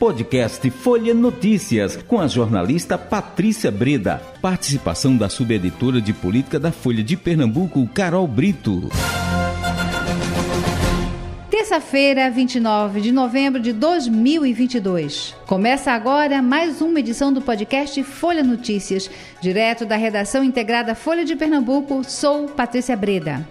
Podcast Folha Notícias, com a jornalista Patrícia Breda. Participação da subeditora de política da Folha de Pernambuco, Carol Brito. Terça-feira, 29 de novembro de 2022. Começa agora mais uma edição do podcast Folha Notícias. Direto da redação integrada Folha de Pernambuco, sou Patrícia Breda.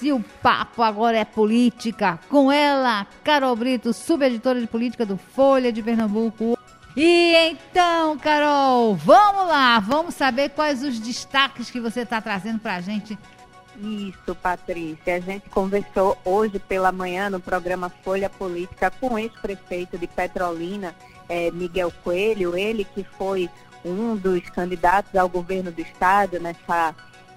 E o papo agora é política. Com ela, Carol Brito, subeditora de política do Folha de Pernambuco. E então, Carol, vamos lá, vamos saber quais os destaques que você está trazendo para a gente. Isso, Patrícia. A gente conversou hoje pela manhã no programa Folha Política com o ex-prefeito de Petrolina, eh, Miguel Coelho, ele que foi um dos candidatos ao governo do estado nessa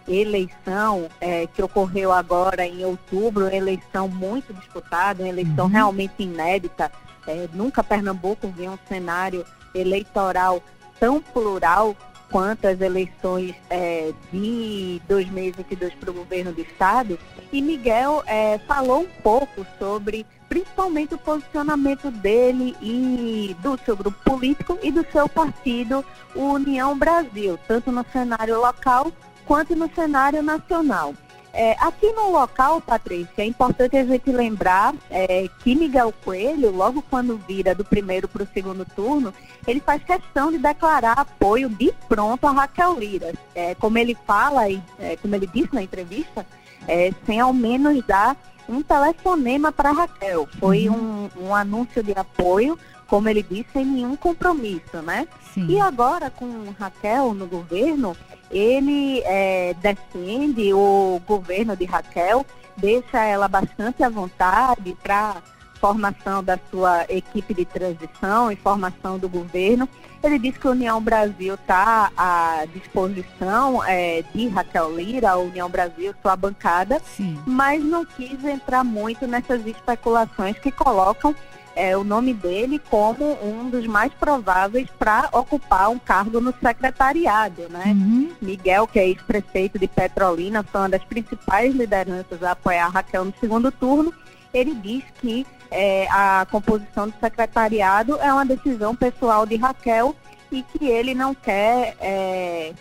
eleição é, que ocorreu agora em outubro, eleição muito disputada, uma eleição uhum. realmente inédita. É, nunca Pernambuco viu um cenário eleitoral tão plural quanto as eleições é, de 2022 para o governo do estado. E Miguel é, falou um pouco sobre principalmente o posicionamento dele e do seu grupo político e do seu partido, o União Brasil, tanto no cenário local quanto no cenário nacional. É, aqui no local, Patrícia, é importante a gente lembrar é, que Miguel Coelho, logo quando vira do primeiro para o segundo turno, ele faz questão de declarar apoio de pronto a Raquel Lira. É, como ele fala, e é, como ele disse na entrevista, é, sem ao menos dar um telefonema para Raquel. Foi uhum. um, um anúncio de apoio, como ele disse, sem nenhum compromisso, né? Sim. E agora, com Raquel no governo, ele é, defende o governo de Raquel, deixa ela bastante à vontade para formação da sua equipe de transição e formação do governo. Ele diz que a União Brasil está à disposição é, de Raquel Lira, a União Brasil, sua bancada, Sim. mas não quis entrar muito nessas especulações que colocam é, o nome dele como um dos mais prováveis para ocupar um cargo no secretariado, né? Uhum. Miguel, que é ex-prefeito de Petrolina, foi uma das principais lideranças a apoiar a Raquel no segundo turno. Ele diz que é, a composição do secretariado é uma decisão pessoal de Raquel e que ele não quer é,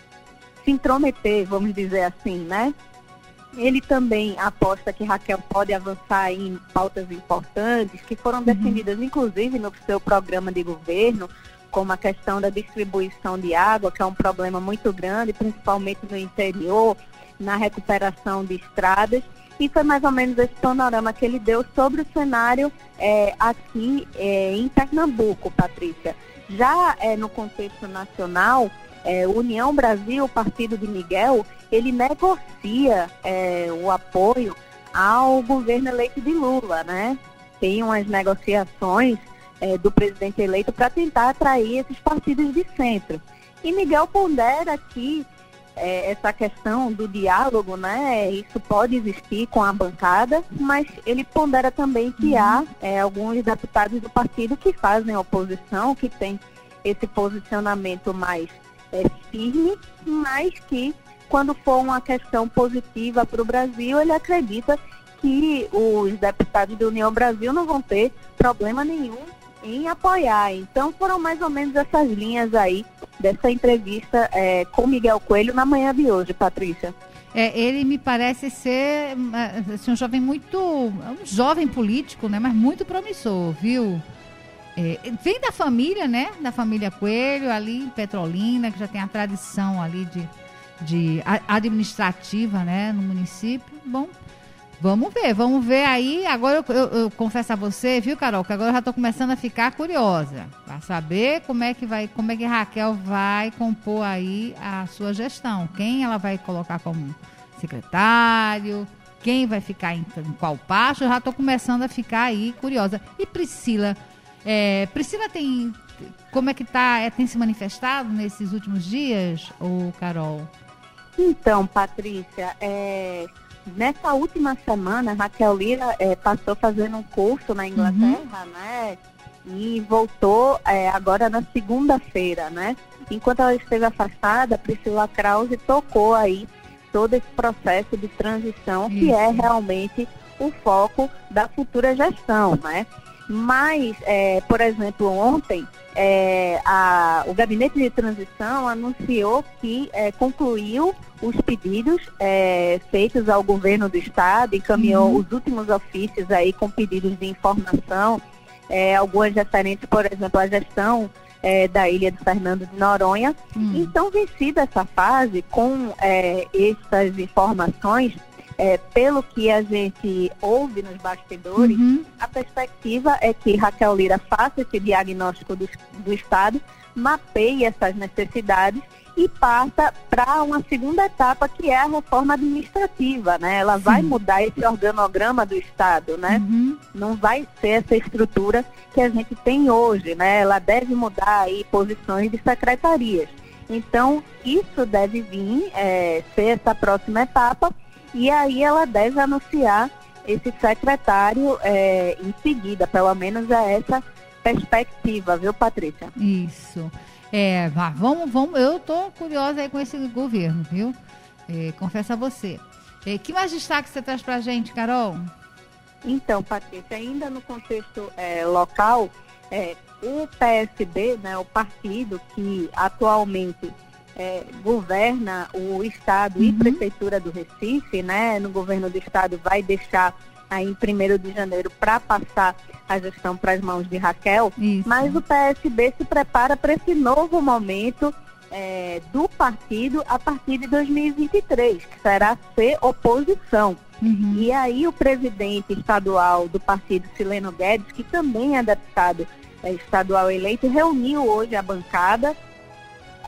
se intrometer, vamos dizer assim, né? Ele também aposta que Raquel pode avançar em pautas importantes que foram uhum. defendidas, inclusive, no seu programa de governo, como a questão da distribuição de água, que é um problema muito grande, principalmente no interior, na recuperação de estradas. E foi mais ou menos esse panorama que ele deu sobre o cenário é, aqui é, em Pernambuco, Patrícia. Já é, no contexto nacional, é, União Brasil, o partido de Miguel, ele negocia é, o apoio ao governo eleito de Lula, né? Tem umas negociações é, do presidente eleito para tentar atrair esses partidos de centro. E Miguel pondera que é, essa questão do diálogo, né? Isso pode existir com a bancada, mas ele pondera também que uhum. há é, alguns deputados do partido que fazem oposição, que tem esse posicionamento mais é, firme, mas que quando for uma questão positiva para o Brasil, ele acredita que os deputados da União Brasil não vão ter problema nenhum em apoiar. Então foram mais ou menos essas linhas aí dessa entrevista é, com Miguel Coelho na manhã de hoje, Patrícia. É, ele me parece ser assim, um jovem muito. um jovem político, né? Mas muito promissor, viu? É, vem da família, né? Da família Coelho, ali em Petrolina, que já tem a tradição ali de, de administrativa, né? No município. Bom, vamos ver, vamos ver aí. Agora eu, eu, eu confesso a você, viu, Carol, que agora eu já estou começando a ficar curiosa para saber como é que vai, como é que Raquel vai compor aí a sua gestão. Quem ela vai colocar como secretário, quem vai ficar em, em qual passo, eu já estou começando a ficar aí curiosa. E Priscila, é, Priscila tem. Como é que tá? É, tem se manifestado nesses últimos dias, ou Carol? Então, Patrícia, é, nessa última semana, Raquel Lira é, passou fazendo um curso na Inglaterra, uhum. né? E voltou é, agora na segunda-feira, né? Enquanto ela esteve afastada, Priscila Krause tocou aí todo esse processo de transição Isso. que é realmente o foco da futura gestão, né? Mas, é, por exemplo, ontem, é, a, o Gabinete de Transição anunciou que é, concluiu os pedidos é, feitos ao governo do Estado, encaminhou uhum. os últimos ofícios aí com pedidos de informação, é, algumas referentes, por exemplo, à gestão é, da ilha de Fernando de Noronha. Uhum. Então, vencida essa fase, com essas informações, é, pelo que a gente ouve nos bastidores, uhum. a perspectiva é que Raquel Lira faça esse diagnóstico do, do Estado, mapeie essas necessidades e passa para uma segunda etapa que é a reforma administrativa, né? Ela Sim. vai mudar esse organograma do Estado, né? Uhum. Não vai ser essa estrutura que a gente tem hoje, né? Ela deve mudar aí posições de secretarias. Então, isso deve vir, é, ser essa próxima etapa e aí ela deve anunciar esse secretário é, em seguida, pelo menos é essa perspectiva, viu, Patrícia? Isso. É, vamos, vamos, eu tô curiosa aí com esse governo, viu? É, confesso a você. É, que mais destaque você traz pra gente, Carol? Então, Patrícia, ainda no contexto é, local, é, o PSB, né, o partido que atualmente é, governa o Estado uhum. e Prefeitura do Recife, né? No governo do Estado vai deixar aí em 1 de janeiro para passar a gestão para as mãos de Raquel, Isso. mas o PSB se prepara para esse novo momento é, do partido a partir de 2023, que será ser oposição. Uhum. E aí o presidente estadual do partido, Sileno Guedes, que também é deputado é, estadual eleito, reuniu hoje a bancada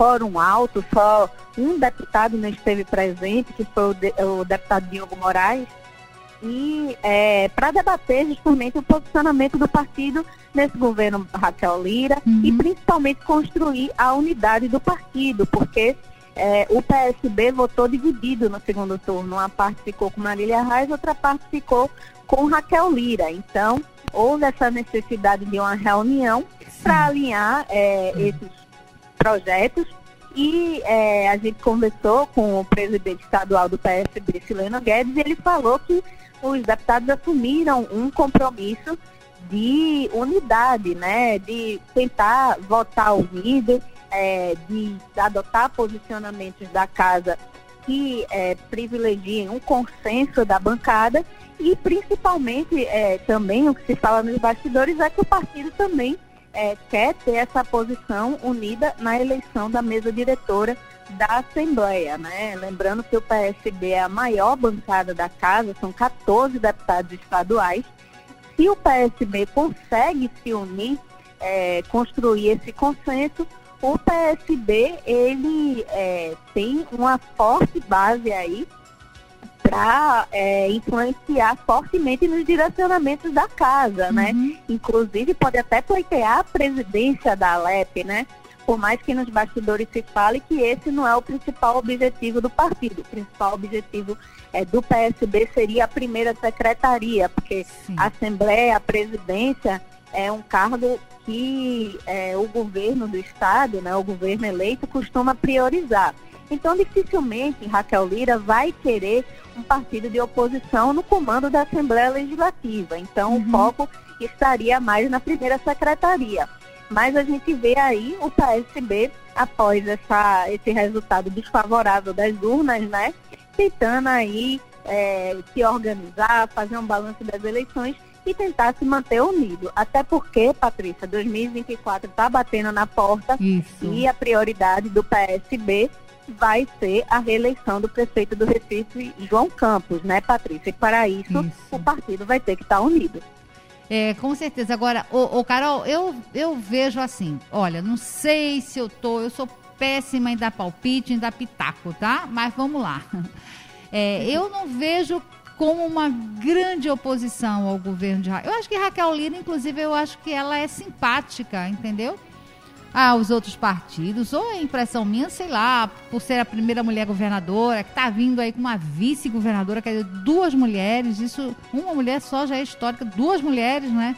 quórum alto, só um deputado não esteve presente, que foi o, de, o deputado Diogo Moraes, e é, para debater justamente o posicionamento do partido nesse governo Raquel Lira uhum. e principalmente construir a unidade do partido, porque é, o PSB votou dividido no segundo turno. Uma parte ficou com Marília Reis, outra parte ficou com Raquel Lira. Então, houve essa necessidade de uma reunião para alinhar é, esses projetos. E é, a gente conversou com o presidente estadual do PSB, Sileno Guedes, e ele falou que os deputados assumiram um compromisso de unidade, né, de tentar votar unido, é, de adotar posicionamentos da casa que é, privilegiem um consenso da bancada. E principalmente é, também o que se fala nos bastidores é que o partido também é, quer ter essa posição unida na eleição da mesa diretora da Assembleia, né? Lembrando que o PSB é a maior bancada da casa, são 14 deputados estaduais. Se o PSB consegue se unir, é, construir esse consenso, o PSB ele é, tem uma forte base aí para é, influenciar fortemente nos direcionamentos da casa, né? uhum. né? Inclusive pode até pleitear a presidência da Alep, né? Por mais que nos bastidores se fale que esse não é o principal objetivo do partido. O principal objetivo é, do PSB seria a primeira secretaria, porque Sim. a Assembleia, a presidência é um cargo que é, o governo do Estado, né, o governo eleito, costuma priorizar. Então, dificilmente Raquel Lira vai querer um partido de oposição no comando da Assembleia Legislativa. Então, uhum. o foco estaria mais na primeira secretaria. Mas a gente vê aí o PSB, após essa, esse resultado desfavorável das urnas, né, tentando aí é, se organizar, fazer um balanço das eleições e tentar se manter unido. Até porque, Patrícia, 2024 está batendo na porta Isso. e a prioridade do PSB vai ser a reeleição do prefeito do Recife, João Campos, né, Patrícia? E para isso, isso. o partido vai ter que estar unido. É, com certeza. Agora, ô, ô, Carol, eu, eu vejo assim, olha, não sei se eu tô, eu sou péssima em dar palpite, em dar pitaco, tá? Mas vamos lá. É, eu não vejo como uma grande oposição ao governo de Raquel. Eu acho que Raquel Lira, inclusive, eu acho que ela é simpática, entendeu? Aos outros partidos, ou é impressão minha, sei lá, por ser a primeira mulher governadora, que está vindo aí com uma vice-governadora, quer dizer, duas mulheres, isso, uma mulher só já é histórica, duas mulheres, né?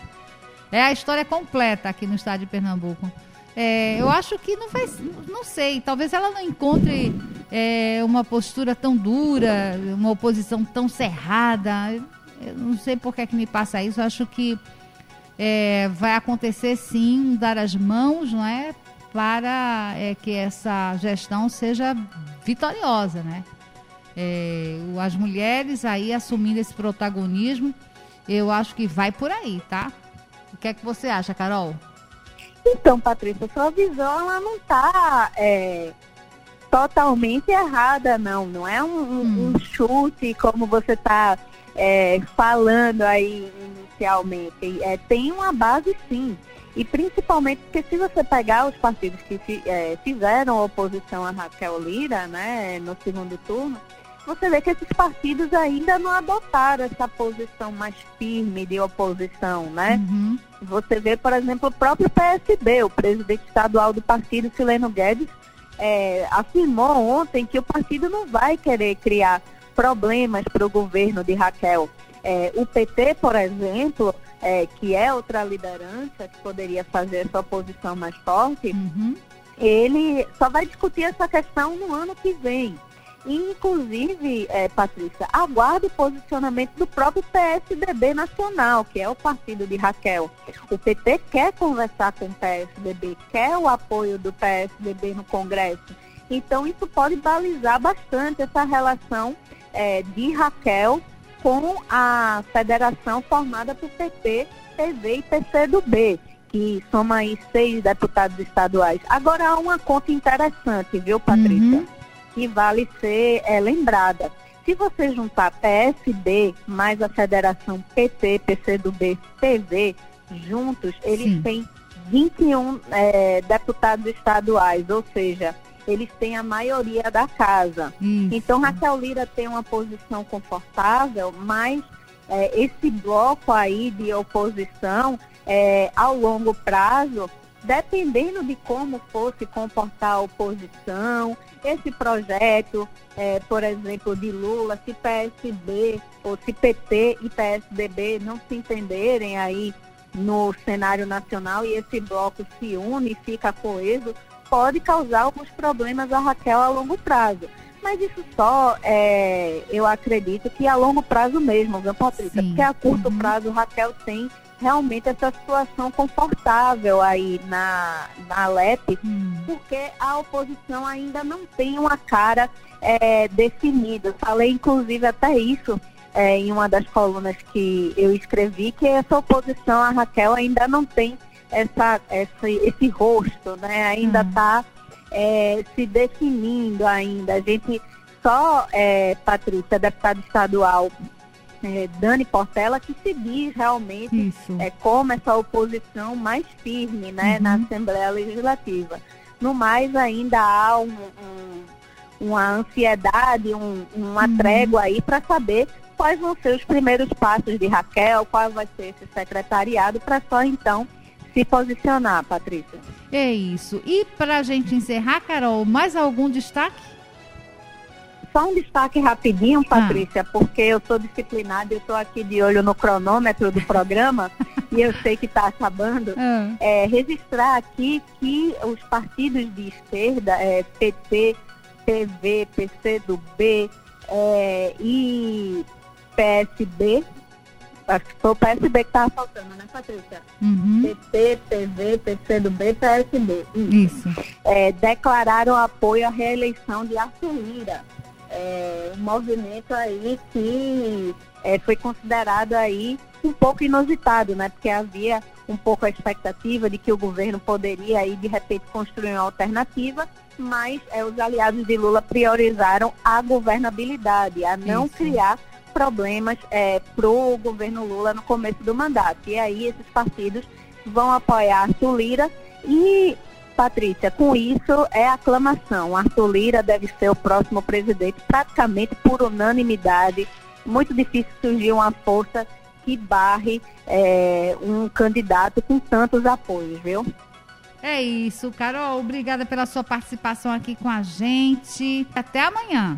É a história completa aqui no estado de Pernambuco. É, eu acho que não vai, não sei, talvez ela não encontre é, uma postura tão dura, uma oposição tão cerrada. Eu não sei por que, é que me passa isso, eu acho que é, vai acontecer sim dar as mãos, não é, para é, que essa gestão seja vitoriosa, né? É, as mulheres aí assumindo esse protagonismo, eu acho que vai por aí, tá? O que é que você acha, Carol? Então, Patrícia, sua visão ela não está é, totalmente errada, não. Não é um, hum. um chute como você está é, falando aí inicialmente. É, tem uma base sim. E principalmente porque se você pegar os partidos que é, fizeram oposição a Raquel Lira, né, no segundo turno, você vê que esses partidos ainda não adotaram essa posição mais firme de oposição, né? Uhum. Você vê, por exemplo, o próprio PSB, o presidente estadual do partido, Sileno Guedes, é, afirmou ontem que o partido não vai querer criar problemas para o governo de Raquel. É, o PT, por exemplo, é, que é outra liderança que poderia fazer essa oposição mais forte, uhum. ele só vai discutir essa questão no ano que vem. Inclusive, é, Patrícia, aguardo o posicionamento do próprio PSDB nacional, que é o partido de Raquel. O PT quer conversar com o PSDB, quer o apoio do PSDB no Congresso. Então, isso pode balizar bastante essa relação é, de Raquel com a federação formada por PT, PV e PCdoB, que soma aí seis deputados estaduais. Agora, há uma conta interessante, viu, Patrícia? Uhum que vale ser é, lembrada. Se você juntar PSB mais a Federação PT, PCdoB, PV, juntos, eles Sim. têm 21 é, deputados estaduais, ou seja, eles têm a maioria da casa. Isso. Então, Raquel Lira tem uma posição confortável, mas é, esse bloco aí de oposição, é, ao longo prazo, dependendo de como fosse comportar a oposição, esse projeto, é, por exemplo, de Lula, se PSB ou se PT e PSDB não se entenderem aí no cenário nacional e esse bloco se une e fica coeso, pode causar alguns problemas a Raquel a longo prazo. Mas isso só, é, eu acredito que a longo prazo mesmo, viu, Patrícia? Sim. Porque a curto uhum. prazo Raquel tem realmente essa situação confortável aí na, na LEP, hum. porque a oposição ainda não tem uma cara é, definida. Falei, inclusive, até isso é, em uma das colunas que eu escrevi, que essa oposição a Raquel ainda não tem essa, essa esse rosto, né? Ainda está hum. é, se definindo ainda. A gente só, é, Patrícia, deputada estadual é, Dani Portela, que se diz realmente é, como essa oposição mais firme né, uhum. na Assembleia Legislativa. No mais, ainda há um, um, uma ansiedade, um, uma uhum. trégua aí para saber quais vão ser os primeiros passos de Raquel, qual vai ser esse secretariado, para só então se posicionar, Patrícia. É isso. E para a gente encerrar, Carol, mais algum destaque? Só um destaque rapidinho, ah. Patrícia, ah. porque eu sou disciplinada, eu estou aqui de olho no cronômetro do programa e eu sei que está acabando. Ah. É, registrar aqui que os partidos de esquerda, é, PT, PV, PCdoB é, e PSB, acho que foi o PSB que estava faltando, né, Patrícia? Uhum. PT, PV, PCdoB, PSB. Isso. É, declararam apoio à reeleição de Arthur Lira é, um movimento aí que é, foi considerado aí um pouco inusitado, né? Porque havia um pouco a expectativa de que o governo poderia aí de repente construir uma alternativa, mas é, os aliados de Lula priorizaram a governabilidade, a não Isso. criar problemas é, para o governo Lula no começo do mandato. E aí esses partidos vão apoiar a Lira e Patrícia, com isso é aclamação. Arthur Lira deve ser o próximo presidente, praticamente por unanimidade. Muito difícil surgir uma força que barre é, um candidato com tantos apoios, viu? É isso, Carol. Obrigada pela sua participação aqui com a gente. Até amanhã.